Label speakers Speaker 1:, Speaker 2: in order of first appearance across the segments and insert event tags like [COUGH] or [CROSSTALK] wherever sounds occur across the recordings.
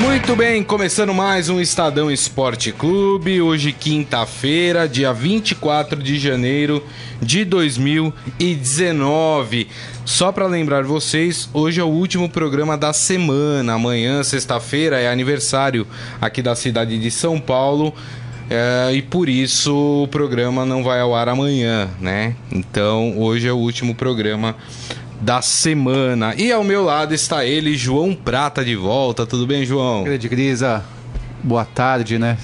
Speaker 1: Muito bem, começando mais um Estadão Esporte Clube. Hoje, quinta-feira, dia 24 de janeiro de 2019. Só para lembrar vocês, hoje é o último programa da semana. Amanhã, sexta-feira, é aniversário aqui da cidade de São Paulo. É, e por isso o programa não vai ao ar amanhã, né? Então hoje é o último programa da semana. E ao meu lado está ele, João Prata, de volta. Tudo bem, João?
Speaker 2: Grande Grisa, boa tarde, né?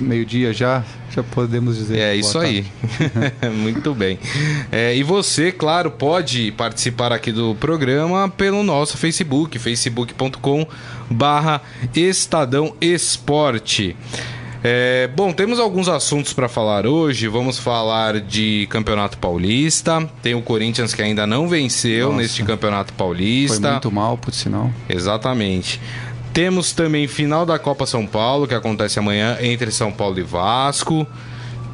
Speaker 2: Meio-dia já, já podemos dizer.
Speaker 1: É isso tarde. aí. [LAUGHS] Muito bem. É, e você, claro, pode participar aqui do programa pelo nosso Facebook, facebook.com barra Estadão Esporte. É, bom, temos alguns assuntos para falar hoje. Vamos falar de Campeonato Paulista. Tem o Corinthians que ainda não venceu Nossa, neste Campeonato Paulista.
Speaker 2: Foi muito mal, por sinal.
Speaker 1: Exatamente. Temos também final da Copa São Paulo, que acontece amanhã entre São Paulo e Vasco.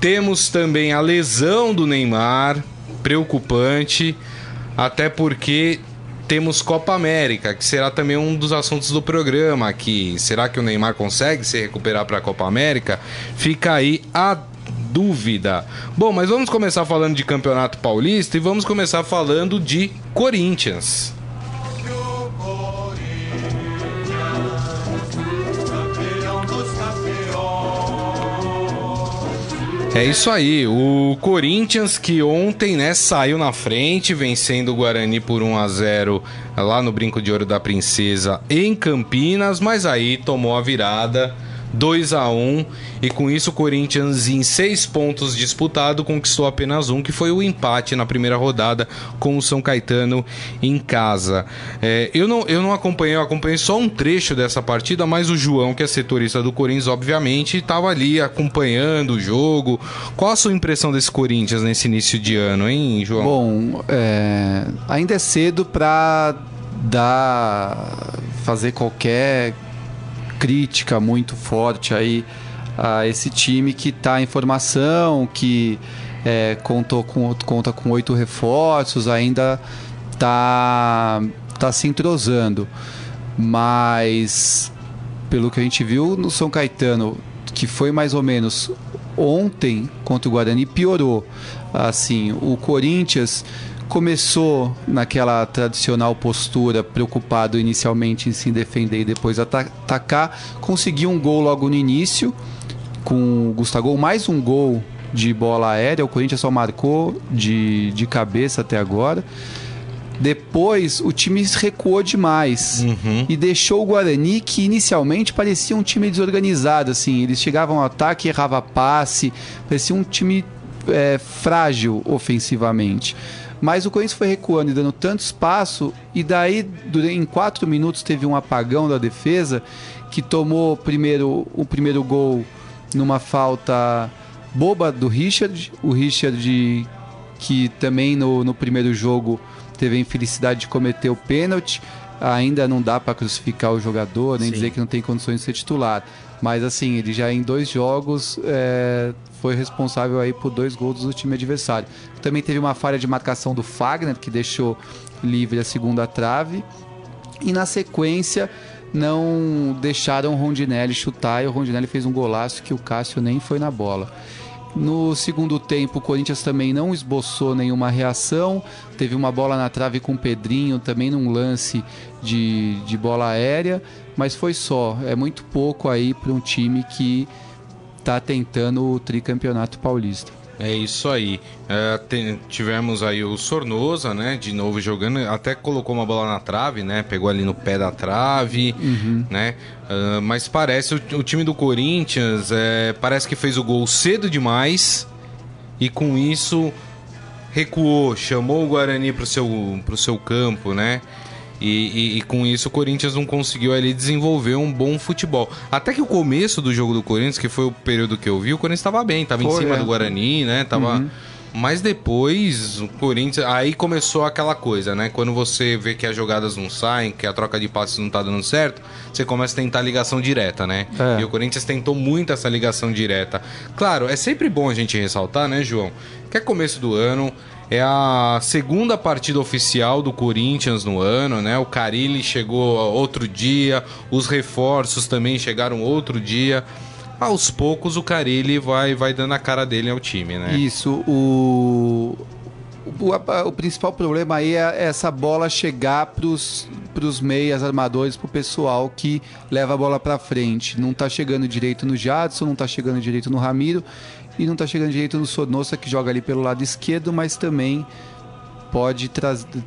Speaker 1: Temos também a lesão do Neymar, preocupante, até porque temos Copa América, que será também um dos assuntos do programa aqui. Será que o Neymar consegue se recuperar para a Copa América? Fica aí a dúvida. Bom, mas vamos começar falando de Campeonato Paulista e vamos começar falando de Corinthians. É isso aí, o Corinthians que ontem, né, saiu na frente, vencendo o Guarani por 1 a 0 lá no Brinco de Ouro da Princesa em Campinas, mas aí tomou a virada 2 a 1 e com isso o Corinthians em seis pontos disputado conquistou apenas um que foi o empate na primeira rodada com o São Caetano em casa. É, eu, não, eu não acompanhei eu acompanhei só um trecho dessa partida mas o João que é setorista do Corinthians obviamente estava ali acompanhando o jogo. Qual a sua impressão desse Corinthians nesse início de ano hein João?
Speaker 2: Bom é, ainda é cedo para dar fazer qualquer crítica muito forte aí a esse time que está em formação, que é, contou com, conta com oito reforços, ainda está tá se entrosando. Mas, pelo que a gente viu no São Caetano, que foi mais ou menos ontem contra o Guarani, piorou. Assim, o Corinthians começou naquela tradicional postura, preocupado inicialmente em se defender e depois atacar, conseguiu um gol logo no início, com o Gustavo, mais um gol de bola aérea, o Corinthians só marcou de, de cabeça até agora. Depois o time recuou demais uhum. e deixou o Guarani, que inicialmente parecia um time desorganizado. Assim, eles chegavam ao ataque, errava passe, parecia um time é, frágil ofensivamente. Mas o Corinthians foi recuando e dando tanto espaço, e daí em quatro minutos teve um apagão da defesa que tomou primeiro o primeiro gol numa falta boba do Richard. O Richard, que também no, no primeiro jogo teve a infelicidade de cometer o pênalti. Ainda não dá para crucificar o jogador, nem Sim. dizer que não tem condições de ser titular. Mas assim, ele já em dois jogos é, foi responsável aí por dois gols do time adversário. Também teve uma falha de marcação do Fagner, que deixou livre a segunda trave. E na sequência não deixaram o Rondinelli chutar e o Rondinelli fez um golaço que o Cássio nem foi na bola. No segundo tempo, o Corinthians também não esboçou nenhuma reação. Teve uma bola na trave com o Pedrinho, também num lance de, de bola aérea, mas foi só. É muito pouco aí para um time que está tentando o tricampeonato paulista.
Speaker 1: É isso aí. É, tem, tivemos aí o Sornosa, né? De novo jogando, até colocou uma bola na trave, né? Pegou ali no pé da trave, uhum. né? Uh, mas parece o, o, time do Corinthians é, parece que fez o gol cedo demais e com isso recuou, chamou o Guarani para o seu, pro seu campo, né? E, e, e, com isso o Corinthians não conseguiu ali desenvolver um bom futebol. Até que o começo do jogo do Corinthians, que foi o período que eu vi, o Corinthians estava bem, estava em cima é. do Guarani, né? Tava, uhum. Mas depois o Corinthians. Aí começou aquela coisa, né? Quando você vê que as jogadas não saem, que a troca de passes não tá dando certo, você começa a tentar ligação direta, né? É. E o Corinthians tentou muito essa ligação direta. Claro, é sempre bom a gente ressaltar, né, João? Que é começo do ano. É a segunda partida oficial do Corinthians no ano, né? O Carilli chegou outro dia, os reforços também chegaram outro dia aos poucos o Carilli vai, vai dando a cara dele ao time, né?
Speaker 2: Isso, o. O, o principal problema aí é essa bola chegar pros, pros meias armadores, pro pessoal que leva a bola para frente. Não tá chegando direito no Jadson, não tá chegando direito no Ramiro e não tá chegando direito no Sonossa que joga ali pelo lado esquerdo, mas também pode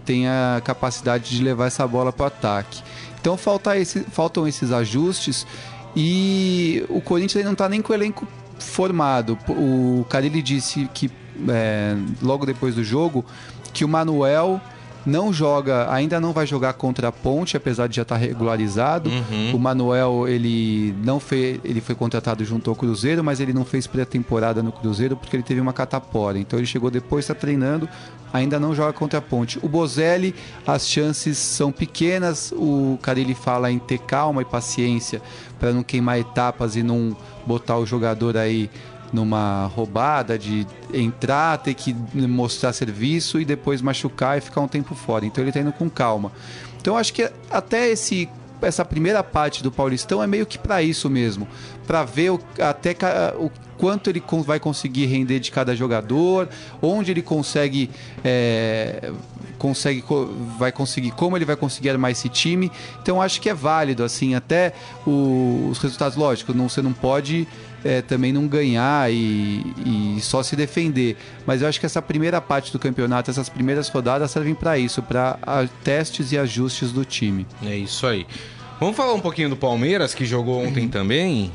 Speaker 2: tem a capacidade de levar essa bola para o ataque. Então falta esse, faltam esses ajustes e o Corinthians não está nem com o elenco formado. O Carilli disse que é, logo depois do jogo que o Manuel não joga, ainda não vai jogar contra a Ponte, apesar de já estar tá regularizado. Uhum. O Manuel, ele não fez, ele foi contratado junto ao Cruzeiro, mas ele não fez pré-temporada no Cruzeiro porque ele teve uma catapora. Então ele chegou depois, está treinando, ainda não joga contra a Ponte. O Bozelli, as chances são pequenas. O Carilli fala em ter calma e paciência para não queimar etapas e não botar o jogador aí numa roubada de entrar, ter que mostrar serviço e depois machucar e ficar um tempo fora. Então ele está indo com calma. Então acho que até esse essa primeira parte do Paulistão é meio que para isso mesmo, para ver o, até o quanto ele vai conseguir render de cada jogador, onde ele consegue é, consegue vai conseguir como ele vai conseguir armar esse time. Então acho que é válido assim, até os resultados lógicos, não você não pode é, também não ganhar e, e, só se defender. Mas eu acho que essa primeira parte do campeonato, essas primeiras rodadas servem para isso, para testes e ajustes do time.
Speaker 1: É isso aí. Vamos falar um pouquinho do Palmeiras que jogou ontem também.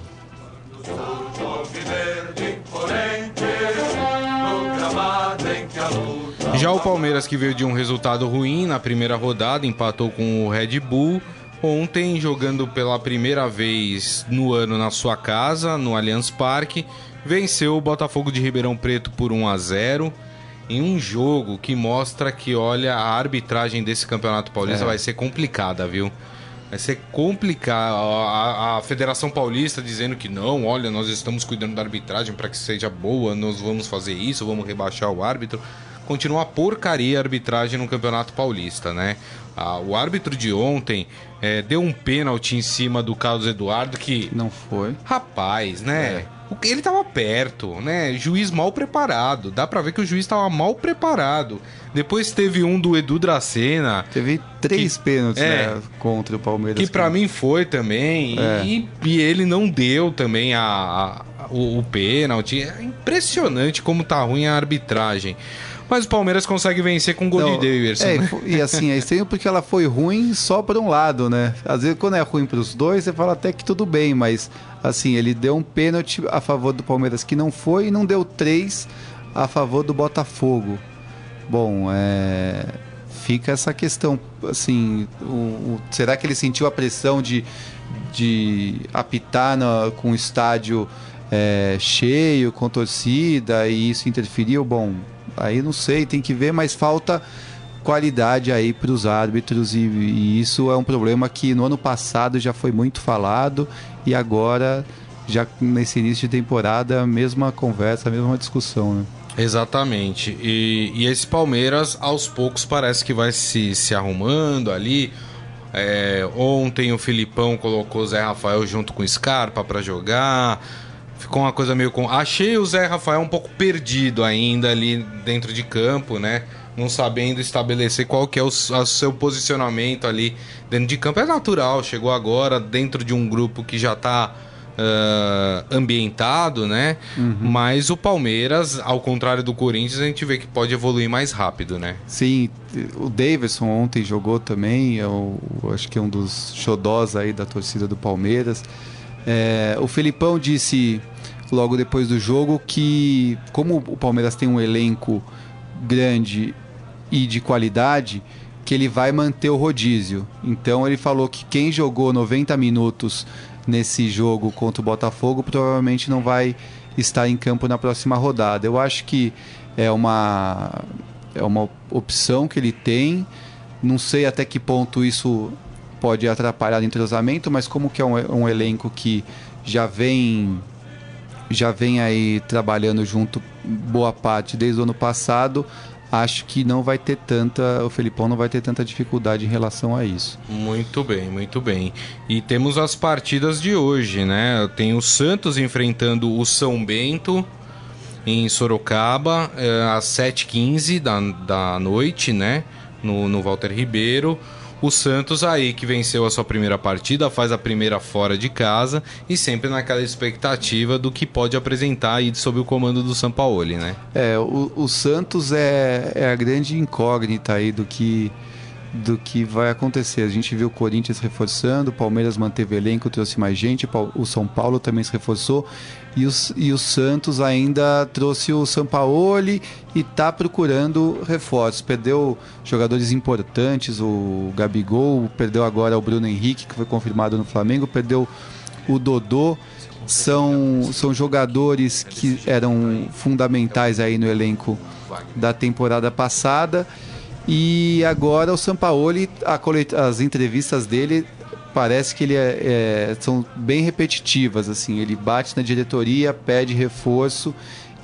Speaker 1: Já o Palmeiras que veio de um resultado ruim na primeira rodada, empatou com o Red Bull Ontem, jogando pela primeira vez no ano na sua casa, no Allianz Parque, venceu o Botafogo de Ribeirão Preto por 1 a 0 em um jogo que mostra que, olha, a arbitragem desse Campeonato Paulista é. vai ser complicada, viu? Vai ser complicado. A, a, Federação Paulista dizendo que não, olha, nós estamos cuidando da arbitragem para que seja boa, nós vamos fazer isso, vamos rebaixar o árbitro. Continua porcaria a arbitragem no Campeonato Paulista, né? Ah, o árbitro de ontem é, deu um pênalti em cima do Carlos Eduardo que.
Speaker 2: Não foi.
Speaker 1: Rapaz, né? É. Ele tava perto, né? Juiz mal preparado. Dá pra ver que o juiz tava mal preparado. Depois teve um do Edu Dracena.
Speaker 2: Teve três que, pênaltis é, né, contra o Palmeiras.
Speaker 1: Que para mim foi também. É. E, e, ele não deu também a, a o, o pênalti. É impressionante como tá ruim a arbitragem. Mas o Palmeiras consegue vencer com o gol de Davidson.
Speaker 2: É, né? E assim, é estranho porque ela foi ruim só para um lado, né? Às vezes quando é ruim para os dois, você fala até que tudo bem, mas assim, ele deu um pênalti a favor do Palmeiras que não foi e não deu três a favor do Botafogo. Bom, é fica essa questão, assim, o, o, será que ele sentiu a pressão de, de apitar com o estádio é, cheio, com torcida, e isso interferiu? Bom, Aí não sei, tem que ver, mas falta qualidade aí para os árbitros e, e, isso é um problema que no ano passado já foi muito falado e agora já nesse início de temporada a mesma conversa, a mesma discussão, né?
Speaker 1: Exatamente. E, e esse Palmeiras aos poucos parece que vai se, se arrumando ali. É, ontem o Filipão colocou Zé Rafael junto com o Scarpa para jogar. Ficou uma coisa meio com. Achei o Zé Rafael um pouco perdido ainda ali dentro de campo, né? Não sabendo estabelecer qual que é o, o seu posicionamento ali dentro de campo. É natural, chegou agora dentro de um grupo que já está uh, ambientado, né? Uhum. Mas o Palmeiras, ao contrário do Corinthians, a gente vê que pode evoluir mais rápido, né?
Speaker 2: Sim, o Davidson ontem jogou também, eu, eu acho que é um dos xodós aí da torcida do Palmeiras. É, o Felipão disse logo depois do jogo que, como o Palmeiras tem um elenco grande e de qualidade, que ele vai manter o rodízio. Então ele falou que quem jogou 90 minutos nesse jogo contra o Botafogo provavelmente não vai estar em campo na próxima rodada. Eu acho que é uma, é uma opção que ele tem. Não sei até que ponto isso pode atrapalhar o entrosamento, mas como que é um, um elenco que já vem já vem aí trabalhando junto boa parte desde o ano passado, acho que não vai ter tanta, o Felipão não vai ter tanta dificuldade em relação a isso.
Speaker 1: Muito bem, muito bem. E temos as partidas de hoje, né? Tem o Santos enfrentando o São Bento em Sorocaba é, às 7h15 da, da noite, né? No, no Walter Ribeiro. O Santos aí que venceu a sua primeira partida, faz a primeira fora de casa e sempre naquela expectativa do que pode apresentar aí sob o comando do Sampaoli, né?
Speaker 2: É, o, o Santos é, é a grande incógnita aí do que do que vai acontecer. A gente viu o Corinthians reforçando, o Palmeiras manteve elenco, trouxe mais gente, o São Paulo também se reforçou e, os, e o Santos ainda trouxe o Sampaoli e está procurando reforços. Perdeu jogadores importantes, o Gabigol, perdeu agora o Bruno Henrique, que foi confirmado no Flamengo, perdeu o Dodô. São, são jogadores que eram fundamentais aí no elenco da temporada passada e agora o Sampaoli, as entrevistas dele parece que ele é, é, são bem repetitivas assim. Ele bate na diretoria, pede reforço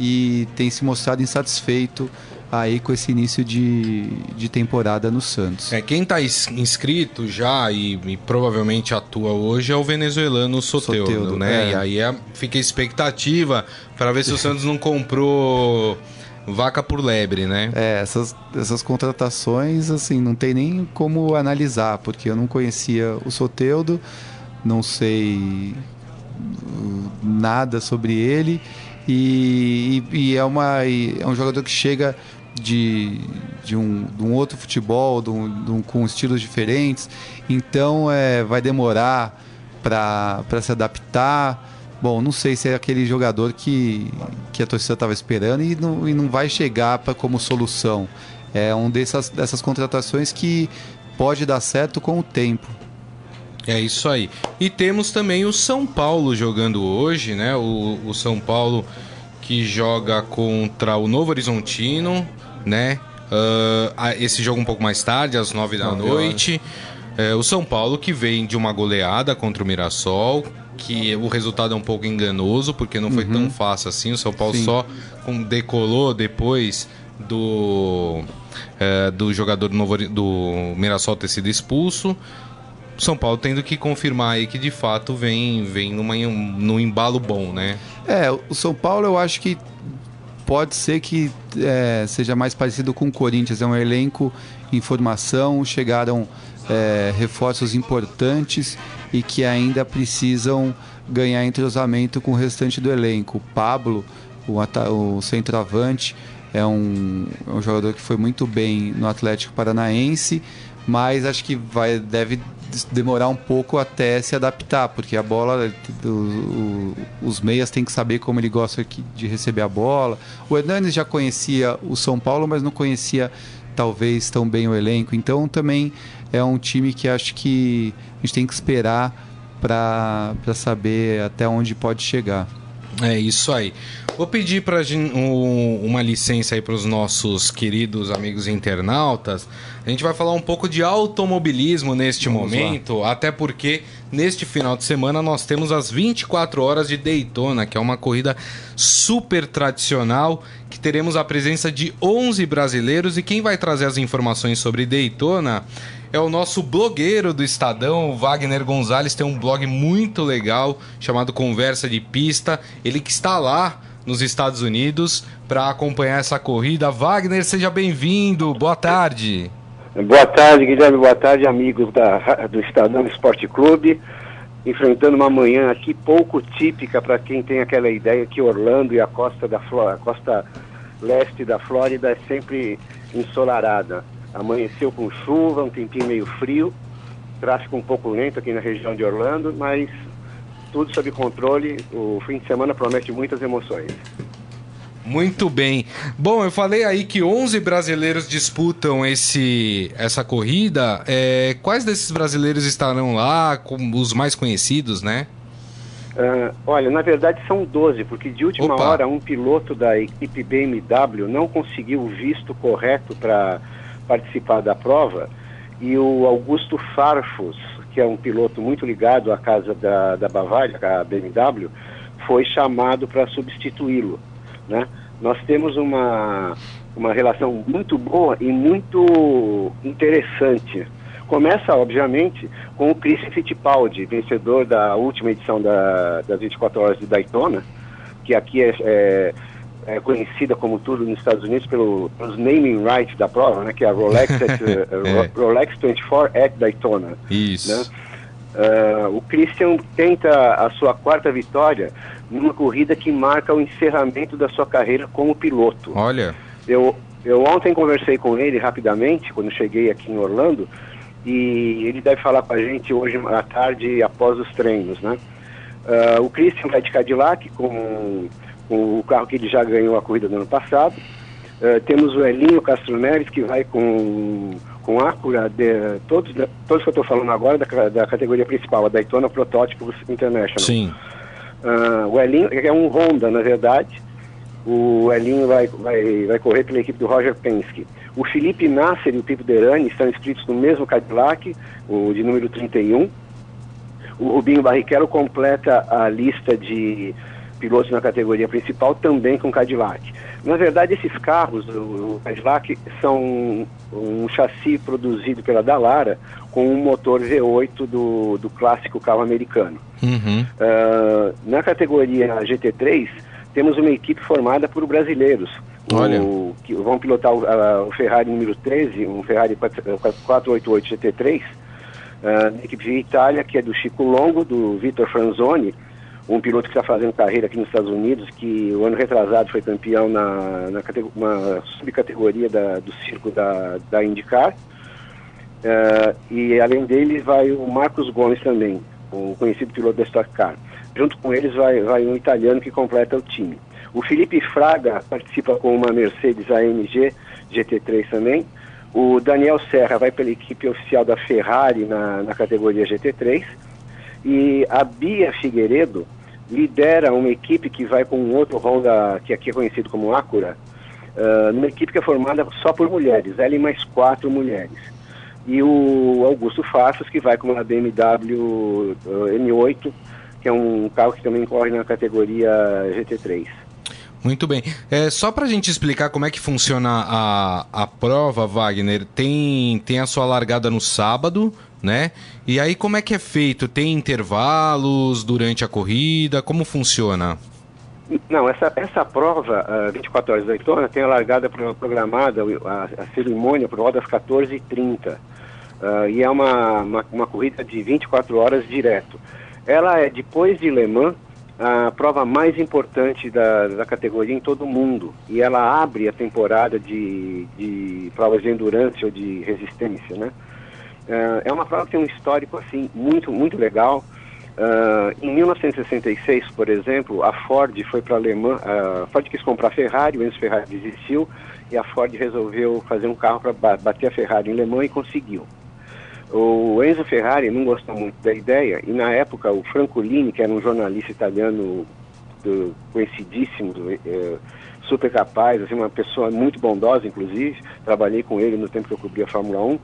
Speaker 2: e tem se mostrado insatisfeito aí com esse início de, de temporada no Santos.
Speaker 1: É, quem está inscrito já e, e, provavelmente atua hoje é o venezuelano Soteudo, né? É. E aí é, fica a expectativa para ver se o Santos não comprou vaca por lebre, né?
Speaker 2: É, essas, essas contratações, assim, não tem nem como analisar, porque eu não conhecia o Soteudo, não sei uh, nada sobre ele, e, e, e é, uma, e é um jogador que chega de, de, um, de um outro futebol, de um, de um, com estilos diferentes, então é, vai demorar para se adaptar. Bom, não sei se é aquele jogador que, que a torcida estava esperando e não, e não vai chegar pra, como solução. É um dessas, dessas contratações que pode dar certo com o tempo.
Speaker 1: É isso aí. E temos também o São Paulo jogando hoje, né? O, o São Paulo que joga contra o Novo Horizontino, né? Uh, esse jogo um pouco mais tarde, às nove da noite. É, o São Paulo que vem de uma goleada contra o Mirassol, que o resultado é um pouco enganoso, porque não foi uhum. tão fácil assim. O São Paulo Sim. só decolou depois do, é, do jogador do, Novo, do Mirassol ter sido expulso. São Paulo tendo que confirmar aí que de fato vem, vem numa, num embalo bom, né?
Speaker 2: É, o São Paulo eu acho que pode ser que é, seja mais parecido com o Corinthians. É um elenco em formação, chegaram é, reforços importantes e que ainda precisam ganhar entrosamento com o restante do elenco. Pablo, o, o centroavante, é um, é um jogador que foi muito bem no Atlético Paranaense, mas acho que vai, deve demorar um pouco até se adaptar, porque a bola, o, o, os meias têm que saber como ele gosta de receber a bola. O Hernanes já conhecia o São Paulo, mas não conhecia talvez tão bem o elenco, então também é um time que acho que a gente tem que esperar para saber até onde pode chegar.
Speaker 1: É isso aí. Vou pedir para um, uma licença aí para os nossos queridos amigos internautas. A gente vai falar um pouco de automobilismo neste Vamos momento, lá. até porque neste final de semana nós temos as 24 horas de Daytona, que é uma corrida super tradicional, que teremos a presença de 11 brasileiros e quem vai trazer as informações sobre Daytona é o nosso blogueiro do Estadão, o Wagner Gonzalez, tem um blog muito legal chamado Conversa de Pista. Ele que está lá nos Estados Unidos para acompanhar essa corrida. Wagner, seja bem-vindo. Boa tarde.
Speaker 3: Boa tarde, Guilherme. Boa tarde, amigos da, do Estadão Esporte Clube. Enfrentando uma manhã aqui pouco típica para quem tem aquela ideia que Orlando e a costa da Flórida, a costa leste da Flórida é sempre ensolarada. Amanheceu com chuva, um tempinho meio frio, tráfego um pouco lento aqui na região de Orlando, mas tudo sob controle. O fim de semana promete muitas emoções.
Speaker 1: Muito bem. Bom, eu falei aí que 11 brasileiros disputam esse, essa corrida. É, quais desses brasileiros estarão lá, os mais conhecidos, né?
Speaker 3: Uh, olha, na verdade são 12, porque de última
Speaker 1: Opa.
Speaker 3: hora um piloto da equipe BMW não conseguiu o visto correto para participar da prova e o Augusto Farfus, que é um piloto muito ligado à casa da, da Bavária, a BMW, foi chamado para substituí-lo. Né? Nós temos uma, uma relação muito boa e muito interessante. Começa, obviamente, com o Chris Fittipaldi, vencedor da última edição da, das 24 Horas de Daytona, que aqui é, é, é conhecida como tudo nos Estados Unidos pelo, pelos naming rights da prova, né, que é a Rolex, [LAUGHS] at, uh, Rolex 24 at Daytona.
Speaker 1: Isso.
Speaker 3: Né? Uh, o Christian tenta a sua quarta vitória numa corrida que marca o encerramento da sua carreira como piloto.
Speaker 1: Olha.
Speaker 3: Eu, eu ontem conversei com ele rapidamente, quando cheguei aqui em Orlando, e ele deve falar com a gente hoje à tarde após os treinos, né? Uh, o Christian vai de Cadillac com, o carro que ele já ganhou a corrida do ano passado. Uh, temos o Elinho Castro Neves que vai com com Acura, de, todos, todos que eu estou falando agora da, da categoria principal, a Daytona Protótipos International.
Speaker 1: Sim.
Speaker 3: Uh, o Elinho, é um Honda, na verdade, o Elinho vai, vai, vai correr pela equipe do Roger Penske. O Felipe Nasser e o Pipo Derani estão inscritos no mesmo Cadillac, o de número 31. O Rubinho Barrichello completa a lista de pilotos na categoria principal também com Cadillac. Na verdade, esses carros, o, Cadillac, são um chassi produzido pela Dallara com um motor V8 do, do clássico carro americano.
Speaker 1: Uhum.
Speaker 3: Uh, na categoria GT3, temos uma equipe formada por brasileiros.
Speaker 1: Olha.
Speaker 3: O, que vão pilotar o, uh, o, Ferrari número 13, um Ferrari 488 GT3, uh, equipe de Itália, que é do Chico Longo, do Vitor Franzoni, um piloto que está fazendo carreira aqui nos Estados Unidos, que o ano retrasado foi campeão na, na uma subcategoria da, do circo da, da IndyCar. Uh, e além dele vai o Marcos Gomes também, o conhecido piloto da Stock Car. Junto com eles vai, vai um italiano que completa o time. O Felipe Fraga participa com uma Mercedes AMG GT3 também. O Daniel Serra vai pela equipe oficial da Ferrari na, na categoria GT3. E a Bia Figueiredo lidera uma equipe que vai com um outro Honda, que aqui é conhecido como Acura, uh, numa equipe que é formada só por mulheres, ela e mais quatro mulheres. E o Augusto Fassos, que vai com uma BMW uh, M8, que é um carro que também corre na categoria GT3.
Speaker 1: Muito bem. É, só para a gente explicar como é que funciona a, a prova, Wagner, tem, tem a sua largada no sábado, né? E aí como é que é feito? Tem intervalos durante a corrida? Como funciona?
Speaker 3: Não, essa, essa prova, uh, 24 horas da Daytona, tem a largada programada, a, a cerimônia por volta das 14h30. Uh, e é uma, uma, uma, corrida de 24 horas direto. Ela é, depois de Le Mans, a prova mais importante da, da categoria em todo o mundo. E ela abre a temporada de, de provas de endurance ou de resistência, né? Uh, é uma prova que tem um histórico, assim, muito, muito legal. Uh, em 1966, por exemplo, a Ford foi para a Alemanha, a Ford quis comprar a Ferrari, o Enzo Ferrari desistiu e a Ford resolveu fazer um carro para bater a Ferrari em Le e conseguiu. O Enzo Ferrari não gostou muito da ideia e na época o Francolini, que era um jornalista italiano do, conhecidíssimo, do, é, super capaz, assim, uma pessoa muito bondosa, inclusive, trabalhei com ele no tempo que eu cobria a Fórmula 1.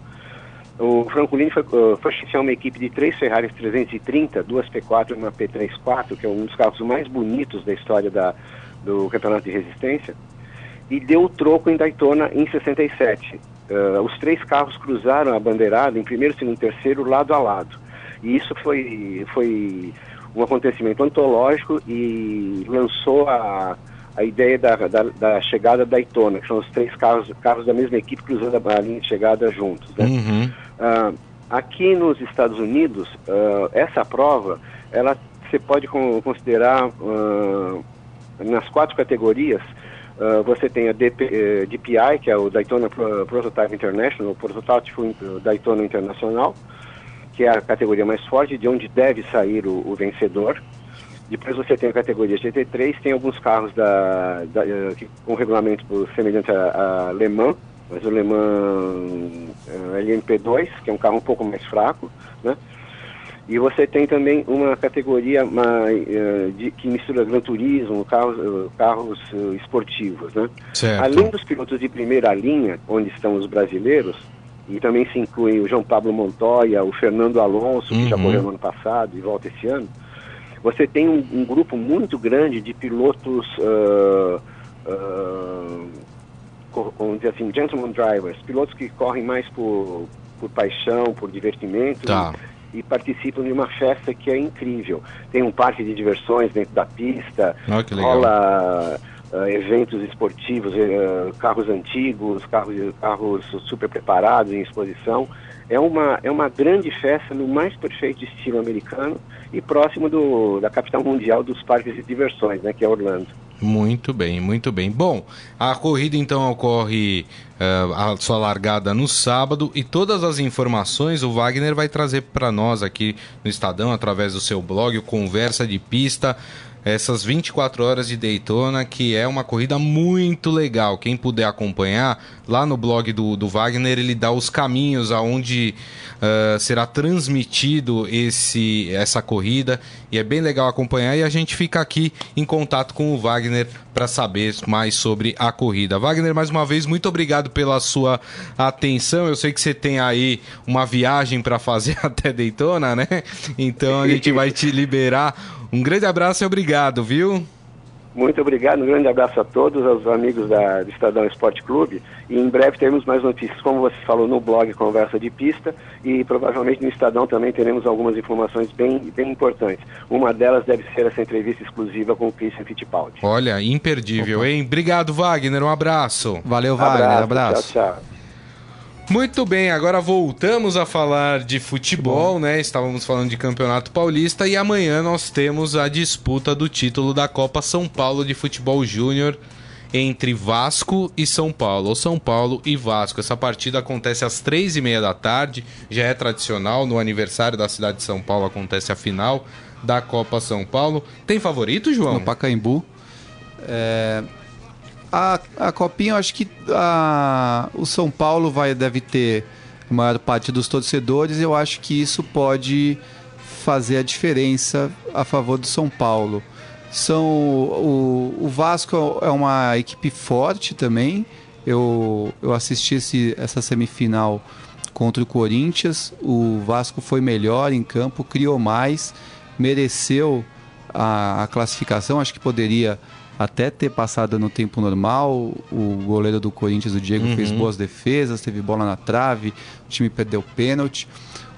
Speaker 3: O Francolini foi, uh, foi chefiar uma equipe de três Ferraris 330, duas P4 e uma P34, que é um dos carros mais bonitos da história da, do campeonato de resistência, e deu o troco em Daytona em 67. Uh, os três carros cruzaram a bandeirada em primeiro, segundo e terceiro, lado a lado. E isso foi, foi um acontecimento antológico e lançou a, a ideia da, da, da, chegada da Daytona, que são os três carros, carros da mesma equipe cruzando a linha de chegada juntos. Né?
Speaker 1: Uhum.
Speaker 3: Uh, aqui nos Estados Unidos, uh, essa prova, ela você pode considerar uh, nas quatro categorias, você tem a DP, eh, DPI, que é o Daytona Prototype International, o protótipo Daytona Internacional, que é a categoria mais forte, de onde deve sair o, o vencedor. Depois você tem a categoria GT3, tem alguns carros da, da, eh, com regulamento semelhante a, a Le Mans, mas o Le Mans uh, LMP2, que é um carro um pouco mais fraco, né? E você tem também uma categoria uma, uh, de, que mistura Gran Turismo, carros, uh, carros esportivos. Né?
Speaker 1: Certo.
Speaker 3: Além dos pilotos de primeira linha, onde estão os brasileiros, e também se incluem o João Pablo Montoya, o Fernando Alonso, que já
Speaker 1: Uhum.
Speaker 3: correu no ano passado e volta esse ano, você tem um, um grupo muito grande de pilotos, ah, co- vamos dizer assim, gentleman drivers, pilotos que correm mais por, por paixão, por divertimento
Speaker 1: Tá.
Speaker 3: e, e participam de uma festa que é incrível. Tem um parque de diversões dentro da pista,
Speaker 1: Olha que legal.
Speaker 3: rola ah, eventos esportivos, eh, carros antigos, carros, carros super preparados em exposição. É uma, é uma grande festa no mais perfeito estilo americano e próximo do, da capital mundial dos parques de diversões, né, que é Orlando.
Speaker 1: Muito bem, muito bem. Bom, a corrida então ocorre eh, a sua largada no sábado e todas as informações o Wagner vai trazer para nós aqui no Estadão através do seu blog, o Conversa de Pista. Essas 24 horas de Daytona, que é uma corrida muito legal. Quem puder acompanhar, lá no blog do, do Wagner, ele dá os caminhos aonde eh, será transmitido esse, essa corrida. E é bem legal acompanhar. E a gente fica aqui em contato com o Wagner para saber mais sobre a corrida. Wagner, mais uma vez, muito obrigado pela sua atenção. Eu sei que você tem aí uma viagem para fazer [LAUGHS] até Daytona, né? Então a gente vai te liberar. Um grande abraço e obrigado, viu?
Speaker 3: Muito obrigado, um grande abraço a todos, aos amigos da, do Estadão Esporte Clube. E em breve teremos mais notícias, como você falou no blog Conversa de Pista, e provavelmente no Estadão também teremos algumas informações bem, bem importantes. Uma delas deve ser essa entrevista exclusiva com o Christian Fittipaldi.
Speaker 1: Olha, imperdível, hein? Obrigado, Wagner. Um abraço.
Speaker 2: Valeu, Wagner. Abraço.
Speaker 3: Tchau, tchau.
Speaker 1: Muito bem, agora voltamos a falar de futebol, né? Estávamos falando de Campeonato Paulista e amanhã nós temos a disputa do título da Copa São Paulo de Futebol Júnior entre Vasco e São Paulo, ou São Paulo e Vasco. Essa partida acontece às três e meia da tarde, já é tradicional, no aniversário da cidade de São Paulo acontece a final da Copa São Paulo. Tem favorito, João?
Speaker 2: no Pacaembu. É, a, a Copinha, eu acho que a, o São Paulo vai, deve ter a maior parte dos torcedores. Eu acho que isso pode fazer a diferença a favor do São Paulo. São, o, o Vasco é uma equipe forte também. Eu, eu assisti esse, essa semifinal contra o Corinthians. O Vasco foi melhor em campo, criou mais, mereceu a, a classificação. Acho que poderia até ter passado no tempo normal. O goleiro do Corinthians, o Diego,
Speaker 1: Uhum.
Speaker 2: fez boas defesas, teve bola na trave, o time perdeu pênalti.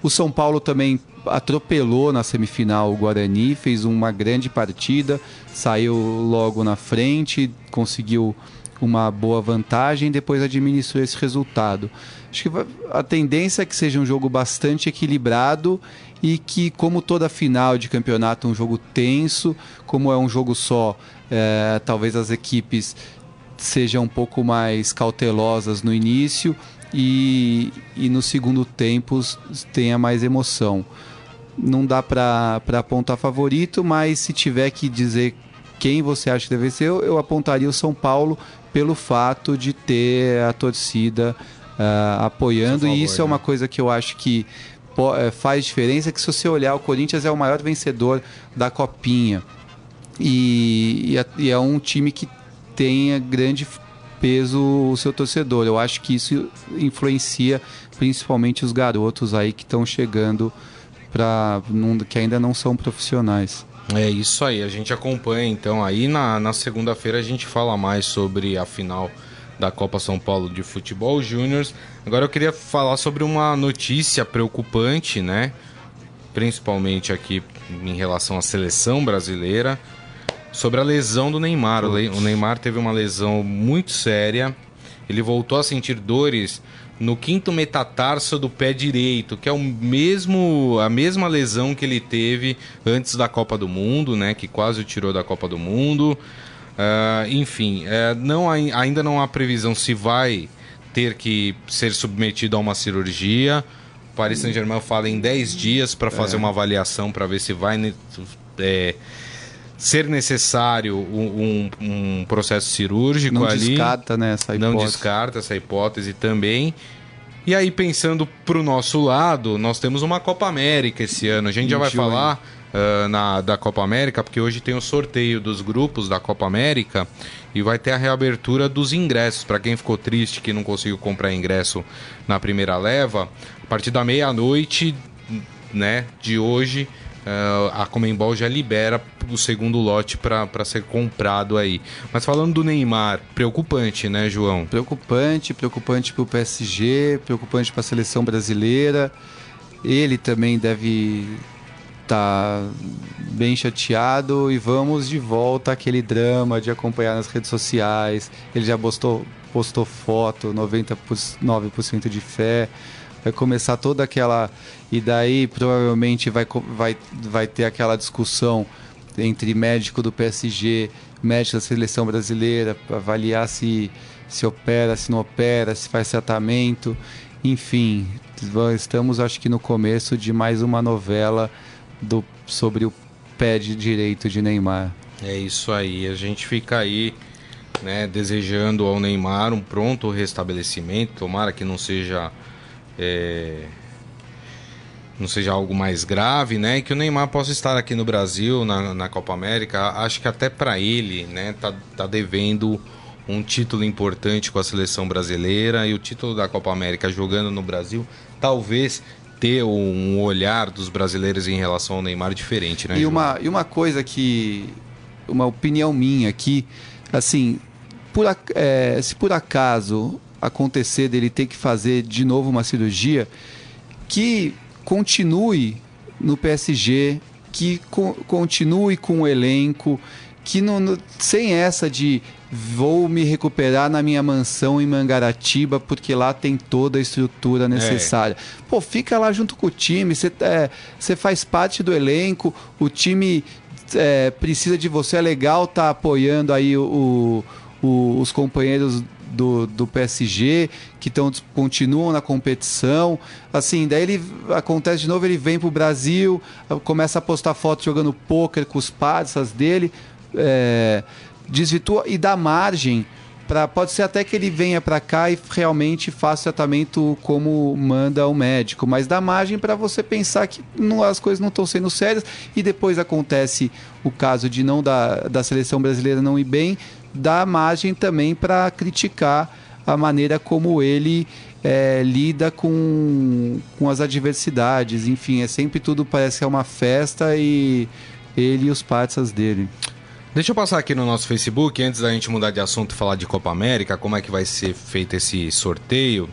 Speaker 2: O São Paulo também atropelou na semifinal o Guarani, fez uma grande partida, saiu logo na frente, conseguiu uma boa vantagem e depois administrou esse resultado. Acho que a tendência é que seja um jogo bastante equilibrado e que, como toda final de campeonato, um jogo tenso, como é um jogo só, é, talvez as equipes sejam um pouco mais cautelosas no início e, e no segundo tempo tenha mais emoção. Não dá para apontar favorito, mas se tiver que dizer quem você acha que deve ser, eu, eu apontaria o São Paulo pelo fato de ter a torcida ah, apoiando,
Speaker 1: favor,
Speaker 2: e isso é
Speaker 1: né?
Speaker 2: uma coisa que eu acho que eh, faz diferença, que se você olhar, o Corinthians é o maior vencedor da Copinha. E, e é, um time que tem grande peso o seu torcedor. Eu acho que isso influencia principalmente os garotos aí que estão chegando para que ainda não são profissionais.
Speaker 1: É isso aí, a gente acompanha então aí na, na segunda-feira a gente fala mais sobre a final da Copa São Paulo de Futebol Júnior. Agora eu queria falar sobre uma notícia preocupante, né? Principalmente aqui em relação à seleção brasileira, sobre a lesão do Neymar. O Le- O Neymar teve uma lesão muito séria. Ele voltou a sentir dores no quinto metatarso do pé direito, que é o mesmo a mesma lesão que ele teve antes da Copa do Mundo, né? Que quase o tirou da Copa do Mundo. Ah, enfim, eh, não, ai- ainda não há previsão se vai ter que ser submetido a uma cirurgia. O Paris Saint-Germain fala em 10 dias para fazer uma avaliação para ver se vai ne- eh, ser necessário um, um- um processo cirúrgico
Speaker 2: Não
Speaker 1: ali
Speaker 2: descarta né, essa
Speaker 1: não
Speaker 2: hipótese.
Speaker 1: descarta essa hipótese também. E aí, pensando pro nosso lado, nós temos uma Copa América esse ano. A gente já vai falar uh, na, da Copa América, porque hoje tem o sorteio dos grupos da Copa América e vai ter a reabertura dos ingressos. Para quem ficou triste que não conseguiu comprar ingresso na primeira leva, a partir da meia-noite né, de hoje a Comembol já libera o segundo lote para ser comprado aí. Mas falando do Neymar, preocupante, né, João?
Speaker 2: Preocupante, preocupante para o PSG, preocupante para a seleção brasileira. Ele também deve tá bem chateado e vamos de volta àquele drama de acompanhar nas redes sociais. Ele já postou, postou foto, 99% de fé vai começar toda aquela. E daí provavelmente vai, vai, vai ter aquela discussão entre médico do PSG, médico da seleção brasileira, para avaliar se, se opera, se não opera, se faz tratamento. Enfim, estamos acho que no começo de mais uma novela do, sobre o pé de direito de Neymar.
Speaker 1: É isso aí, a gente fica aí né, desejando ao Neymar um pronto restabelecimento, tomara que não seja é, não seja algo mais grave, né? E que o Neymar possa estar aqui no Brasil, na, na Copa América. Acho que até para ele, né, tá, tá devendo um título importante com a seleção brasileira e o título da Copa América jogando no Brasil, talvez ter um olhar dos brasileiros em relação ao Neymar diferente, né?
Speaker 2: E uma, e uma coisa que. Uma opinião minha aqui, assim, por, é, se por acaso acontecer dele ter que fazer de novo uma cirurgia, que continue no PSG, que co continue com o elenco, que não, não, sem essa de vou me recuperar na minha mansão em Mangaratiba porque lá tem toda a estrutura necessária. É. Pô, fica lá junto com o time, você é, faz parte do elenco, o time é, precisa de você, é legal estar tá apoiando aí o, o, os companheiros do, do PSG, que tão, continuam na competição. Assim, daí ele acontece de novo, ele vem para o Brasil, começa a postar fotos jogando pôquer com os parceiros dele, é, desvitua e dá margem para pode ser até que ele venha para cá e realmente faça o tratamento como manda o médico, mas dá margem para você pensar que não, as coisas não estão sendo sérias e depois acontece o caso de não da, da seleção brasileira não ir bem, dá margem também para criticar a maneira como ele é, lida com, com as adversidades. Enfim, é sempre tudo parece que é uma festa e ele e os parceiros dele.
Speaker 1: Deixa eu passar aqui no nosso Facebook, antes da gente mudar de assunto e falar de Copa América, como é que vai ser feito esse sorteio.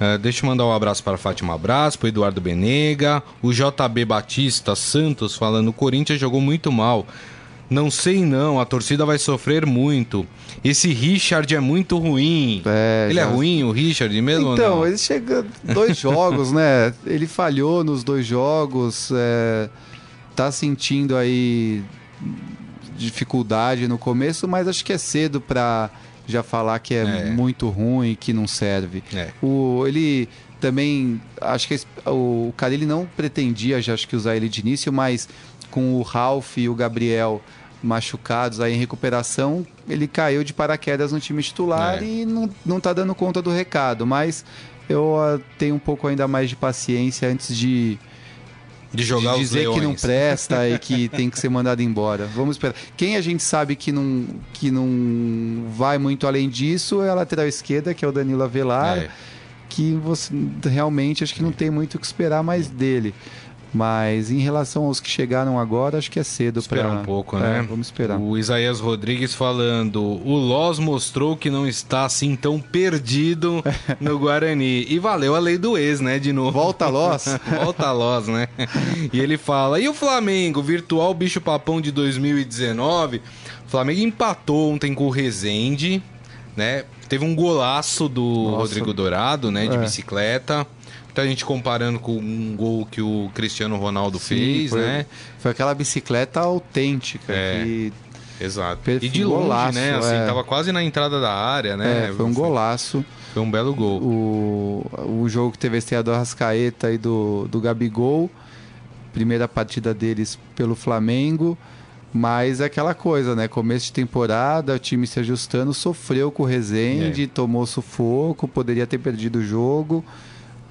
Speaker 1: Uh, deixa eu mandar um abraço para a Fátima Abraço, para Eduardo Benega, o JB Batista Santos falando: o Corinthians jogou muito mal. Não sei não, a torcida vai sofrer muito. Esse Richard é muito ruim. É, ele é já... é ruim, o Richard mesmo?
Speaker 2: Então, ele chega dois [LAUGHS] jogos, né? Ele falhou nos dois jogos, é... tá sentindo aí dificuldade no começo, mas acho que é cedo para já falar que é, é, muito ruim, que não serve. É. O, ele também, acho que o cara ele não pretendia, já acho que usar ele de início, mas com o Ralph e o Gabriel machucados aí em recuperação, ele caiu de paraquedas no time titular é. e não, não tá dando conta do recado. Mas eu uh, tenho um pouco ainda mais de paciência antes de,
Speaker 1: de jogar
Speaker 2: de dizer que não presta e que [LAUGHS] tem que ser mandado embora. Vamos esperar. Quem a gente sabe que não, que não vai muito além disso é a lateral esquerda, que é o Danilo Avelar, é. que você realmente acho que não tem muito o que esperar mais dele. Mas em relação aos que chegaram agora, acho que é cedo para
Speaker 1: esperar um pouco, né?
Speaker 2: É, vamos esperar.
Speaker 1: O Isaías Rodrigues falando: o Loz mostrou que não está assim tão perdido [LAUGHS] no Guarani. E valeu a lei do ex, né? De novo.
Speaker 2: Volta Loz. [LAUGHS]
Speaker 1: Volta Loz, né? E ele fala: e o Flamengo, virtual bicho papão de 2019? O Flamengo empatou ontem com o Rezende, né? Teve um golaço do Nossa. Rodrigo Dourado, né? De é. bicicleta. Muita gente comparando com um gol que o Cristiano Ronaldo Sim, fez,
Speaker 2: foi,
Speaker 1: né?
Speaker 2: Foi aquela bicicleta autêntica é, que...
Speaker 1: Exato. E de longe, golaço, né? Assim, é. tava quase na entrada da área, né?
Speaker 2: É, foi um golaço.
Speaker 1: Foi um belo gol.
Speaker 2: O, o jogo que teve a estreia do Arrascaeta e do, do Gabigol. Primeira partida deles pelo Flamengo. Mas é aquela coisa, né? Começo de temporada, o time se ajustando, sofreu com o Rezende, é. tomou sufoco, poderia ter perdido o jogo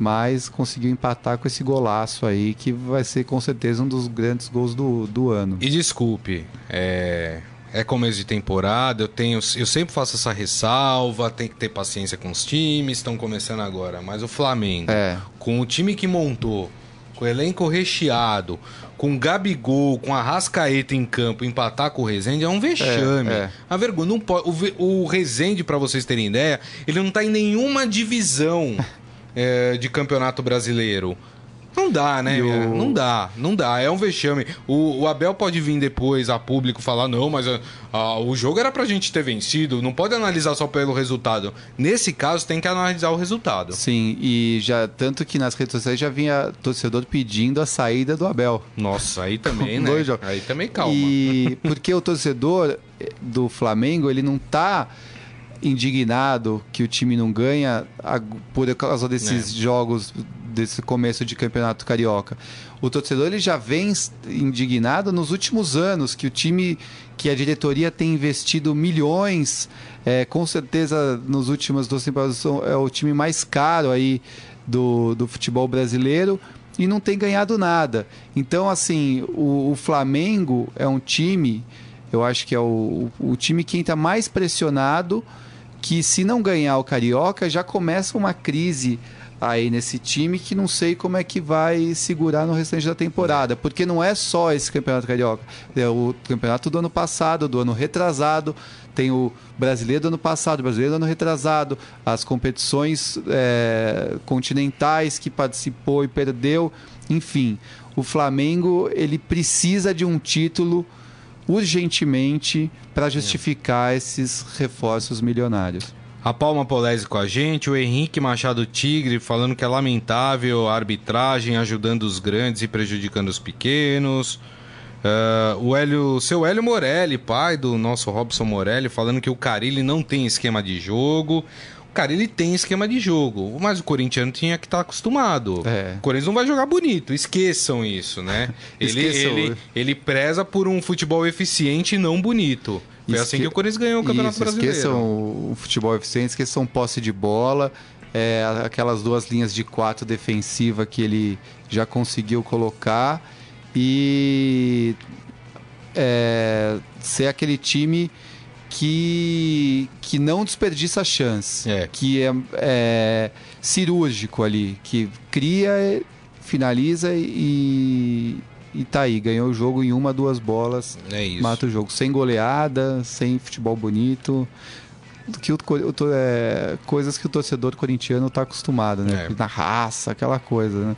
Speaker 2: mas conseguiu empatar com esse golaço aí, que vai ser com certeza um dos grandes gols do, do ano.
Speaker 1: E desculpe, é, é começo de temporada, eu tenho, eu sempre faço essa ressalva, tem que ter paciência com os times, estão começando agora, mas o Flamengo,
Speaker 2: É.
Speaker 1: com o time que montou, com o elenco recheado, com o Gabigol, com a Rascaeta em campo, empatar com o Rezende é um vexame.
Speaker 2: É, é.
Speaker 1: A vergonha, não pode, o, o Rezende, pra vocês terem ideia, ele não tá em nenhuma divisão [LAUGHS] é, de campeonato brasileiro. Não dá, né?
Speaker 2: O-?
Speaker 1: Não dá, não dá. É um vexame. O, o Abel pode vir depois a público falar, não, mas ah, ah, o jogo era pra gente ter vencido. Não pode analisar só pelo resultado. Nesse caso, tem que analisar o resultado.
Speaker 2: Sim, e já tanto que nas redes sociais já vinha torcedor pedindo a saída do Abel.
Speaker 1: Nossa, aí [LAUGHS] também, né?
Speaker 2: Dois jogos.
Speaker 1: Aí também calma.
Speaker 2: E porque o torcedor do Flamengo, ele não tá indignado que o time não ganha por causa desses
Speaker 1: É.
Speaker 2: jogos desse começo de campeonato carioca. O torcedor ele já vem indignado nos últimos anos que o time, que a diretoria tem investido milhões, é, com certeza nas últimas duas temporadas é o time mais caro aí do, do futebol brasileiro e não tem ganhado nada. Então, assim, o, o Flamengo é um time, eu acho que é o, o time que entra mais pressionado, que se não ganhar o Carioca, já começa uma crise aí nesse time que não sei como é que vai segurar no restante da temporada, porque não é só esse campeonato carioca, é o campeonato do ano passado, do ano retrasado, tem o brasileiro do ano passado, o brasileiro do ano retrasado, as competições é, continentais que participou e perdeu, enfim, o Flamengo ele precisa de um título urgentemente para justificar esses reforços milionários.
Speaker 1: A Palma Polese com a gente, o Henrique Machado Tigre falando que é lamentável a arbitragem ajudando os grandes e prejudicando os pequenos. Ah, o Hélio, seu Hélio Morelli, pai do nosso Robson Morelli, falando que o Carilli não tem esquema de jogo. O Carilli tem esquema de jogo, mas o corintiano tinha que estar acostumado.
Speaker 2: É.
Speaker 1: O Corinthians não vai jogar bonito, esqueçam isso, né? [LAUGHS] ele,
Speaker 2: Esqueçam.
Speaker 1: ele, ele preza por um futebol eficiente e não bonito. Foi assim
Speaker 2: Esque-
Speaker 1: que o Corinthians ganhou o Campeonato
Speaker 2: Isso,
Speaker 1: Brasileiro.
Speaker 2: Esqueçam o futebol eficiente, esqueçam posse de bola, é, aquelas duas linhas de quatro defensiva que ele já conseguiu colocar e é, ser aquele time que, que não desperdiça a chance,
Speaker 1: É.
Speaker 2: que é, é cirúrgico ali, que cria, finaliza e, e tá aí, ganhou o jogo em uma, duas bolas
Speaker 1: É
Speaker 2: mata o jogo. Sem goleada, sem futebol bonito. Que o, é, coisas que o torcedor corintiano tá acostumado, né?
Speaker 1: É.
Speaker 2: Na raça, aquela coisa, né?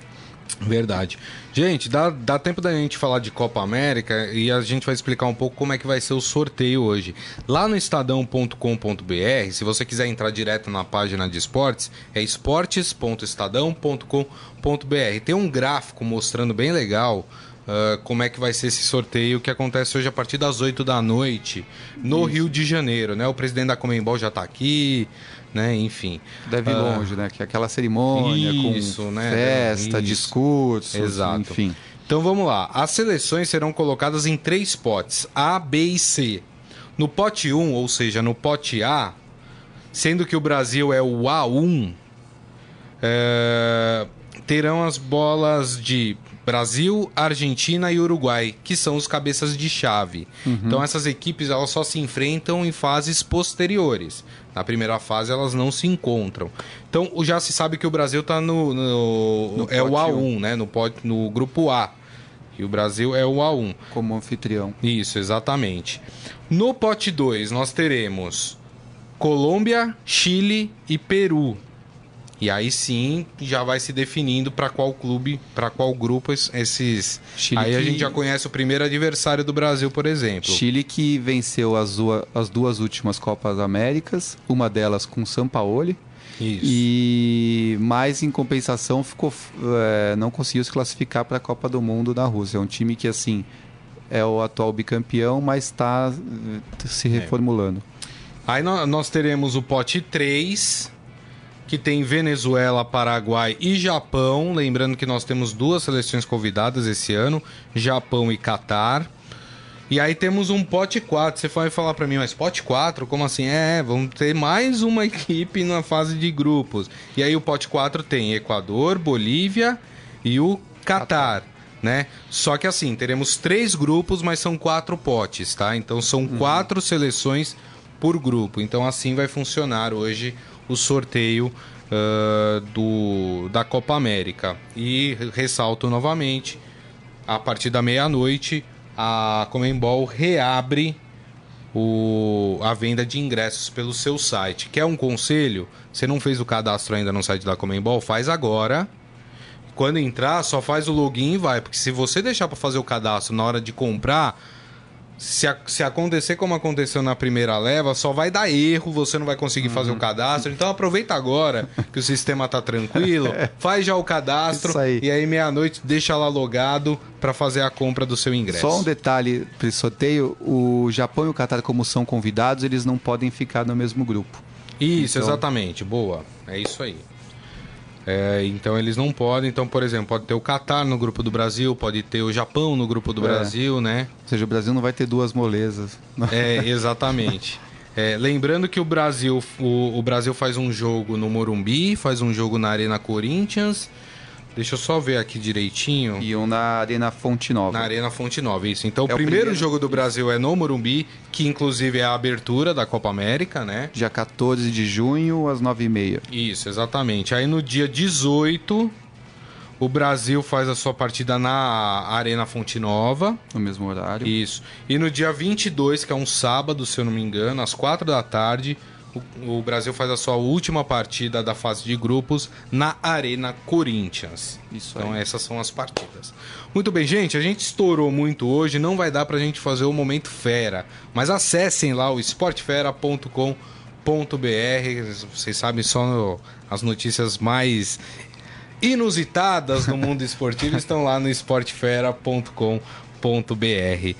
Speaker 1: Verdade. Gente, dá, dá tempo da gente falar de Copa América e a gente vai explicar um pouco como é que vai ser o sorteio hoje. Lá no estadão.com.br, se você quiser entrar direto na página de esportes, é esportes.estadão.com.br. Tem um gráfico mostrando bem legal ah, como é que vai ser esse sorteio que acontece hoje a partir das 8 da noite no Rio de Janeiro, né? O presidente da Comembol já tá aqui, né? Enfim.
Speaker 2: Deve ir
Speaker 1: Ah.
Speaker 2: longe, né? Que é aquela cerimônia
Speaker 1: Isso,
Speaker 2: com
Speaker 1: né?
Speaker 2: festa,
Speaker 1: Isso.
Speaker 2: discursos,
Speaker 1: Exato.
Speaker 2: enfim.
Speaker 1: Então vamos lá. As seleções serão colocadas em três potes: A, B e C. No pote 1, ou seja, no pote A, sendo que o Brasil é o A1, é, terão as bolas de Brasil, Argentina e Uruguai, que são os cabeças de chave. Então essas equipes elas só se enfrentam em fases posteriores. Na primeira fase elas não se encontram. Então já se sabe que o Brasil está no, no-
Speaker 2: No
Speaker 1: é o
Speaker 2: pote
Speaker 1: A1, né? No, pote, no grupo A. E o Brasil é o A1.
Speaker 2: Como anfitrião.
Speaker 1: Isso, exatamente. No pote 2, nós teremos Colômbia, Chile e Peru. E aí sim já vai se definindo para qual clube, para qual grupo es- esses.
Speaker 2: Chile
Speaker 1: aí a
Speaker 2: que-
Speaker 1: gente já conhece o primeiro adversário do Brasil, por exemplo.
Speaker 2: Chile que venceu as, ua- as duas últimas Copas Américas, uma delas com Sampaoli.
Speaker 1: Isso.
Speaker 2: E mais em compensação ficou é, não conseguiu se classificar para a Copa do Mundo na Rússia. É um time que assim é o atual bicampeão, mas está se reformulando.
Speaker 1: Aí nó- nós teremos o pote 3, que tem Venezuela, Paraguai e Japão. Lembrando que nós temos duas seleções convidadas esse ano: Japão e Catar. E aí temos um pote 4. Você vai falar para mim, mas pote 4? Como assim? É, vamos ter mais uma [LAUGHS] equipe na fase de grupos. E aí o pote 4 tem Equador, Bolívia e o Catar. Né? Só que assim, teremos três grupos, mas são quatro potes, tá? Então são uhum. quatro seleções por grupo. Então assim vai funcionar hoje o sorteio uh, do, da Copa América. E ressalto novamente, a partir da meia-noite, a Comembol reabre o, a venda de ingressos pelo seu site. Quer um conselho? Você não fez o cadastro ainda no site da Comembol? Faz agora. Quando entrar, só faz o login e vai. Porque se você deixar para fazer o cadastro na hora de comprar, se, a, se acontecer como aconteceu na primeira leva, só vai dar erro, você não vai conseguir uhum. fazer o cadastro. Então aproveita agora que o sistema tá tranquilo, [LAUGHS] faz já o cadastro aí. e aí meia-noite deixa lá logado para fazer a compra do seu ingresso.
Speaker 2: Só um detalhe para sorteio, o Japão e o Catar como são convidados, eles não podem ficar no mesmo grupo.
Speaker 1: Isso, então... exatamente. Boa. É isso aí. É, então eles não podem. Então, por exemplo, pode ter o Catar no grupo do Brasil, pode ter o Japão no grupo do é. Brasil, né?
Speaker 2: Ou seja, o Brasil não vai ter duas molezas.
Speaker 1: É, exatamente. É, lembrando que o Brasil, o, o, Brasil faz um jogo no Morumbi, faz um jogo na Arena Corinthians Deixa eu só ver aqui direitinho.
Speaker 2: E um na Arena Fonte Nova.
Speaker 1: Na Arena Fonte Nova, isso. Então, é o primeiro, primeiro jogo do Brasil é no Morumbi, que inclusive é a abertura da Copa América, né?
Speaker 2: Dia 14 de junho, às 9h30.
Speaker 1: Isso, exatamente. Aí no dia 18, o Brasil faz a sua partida na Arena Fonte Nova.
Speaker 2: No mesmo horário.
Speaker 1: Isso. E no dia 22, que é um sábado, se eu não me engano, às 4 da tarde, o, Brasil faz a sua última partida da fase de grupos na Arena Corinthians. Isso então aí. essas são as partidas. Muito bem, gente, a gente estourou muito hoje, não vai dar pra gente fazer o momento fera, mas acessem lá o esportefera.com.br, vocês sabem só no, as notícias mais inusitadas do mundo esportivo [LAUGHS] estão lá no esportefera.com.br.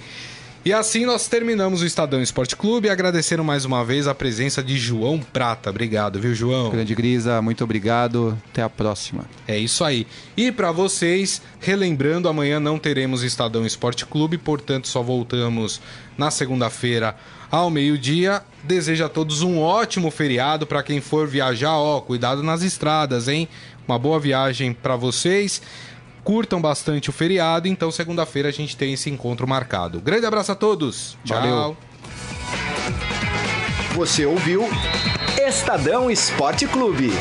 Speaker 1: E assim nós terminamos o Estadão Esporte Clube, agradecendo mais uma vez a presença de João Prata. Obrigado, viu, João?
Speaker 2: Grande Grisa, muito obrigado. Até a próxima.
Speaker 1: É isso aí. E para vocês, relembrando, amanhã não teremos Estadão Esporte Clube, portanto só voltamos na segunda-feira ao meio-dia. Desejo a todos um ótimo feriado para quem for viajar, ó, cuidado nas estradas, hein? Uma boa viagem para vocês curtam bastante o feriado. Então, segunda-feira a gente tem esse encontro marcado. Grande abraço a todos. Tchau. Valeu.
Speaker 4: Você ouviu Estadão Esporte Clube.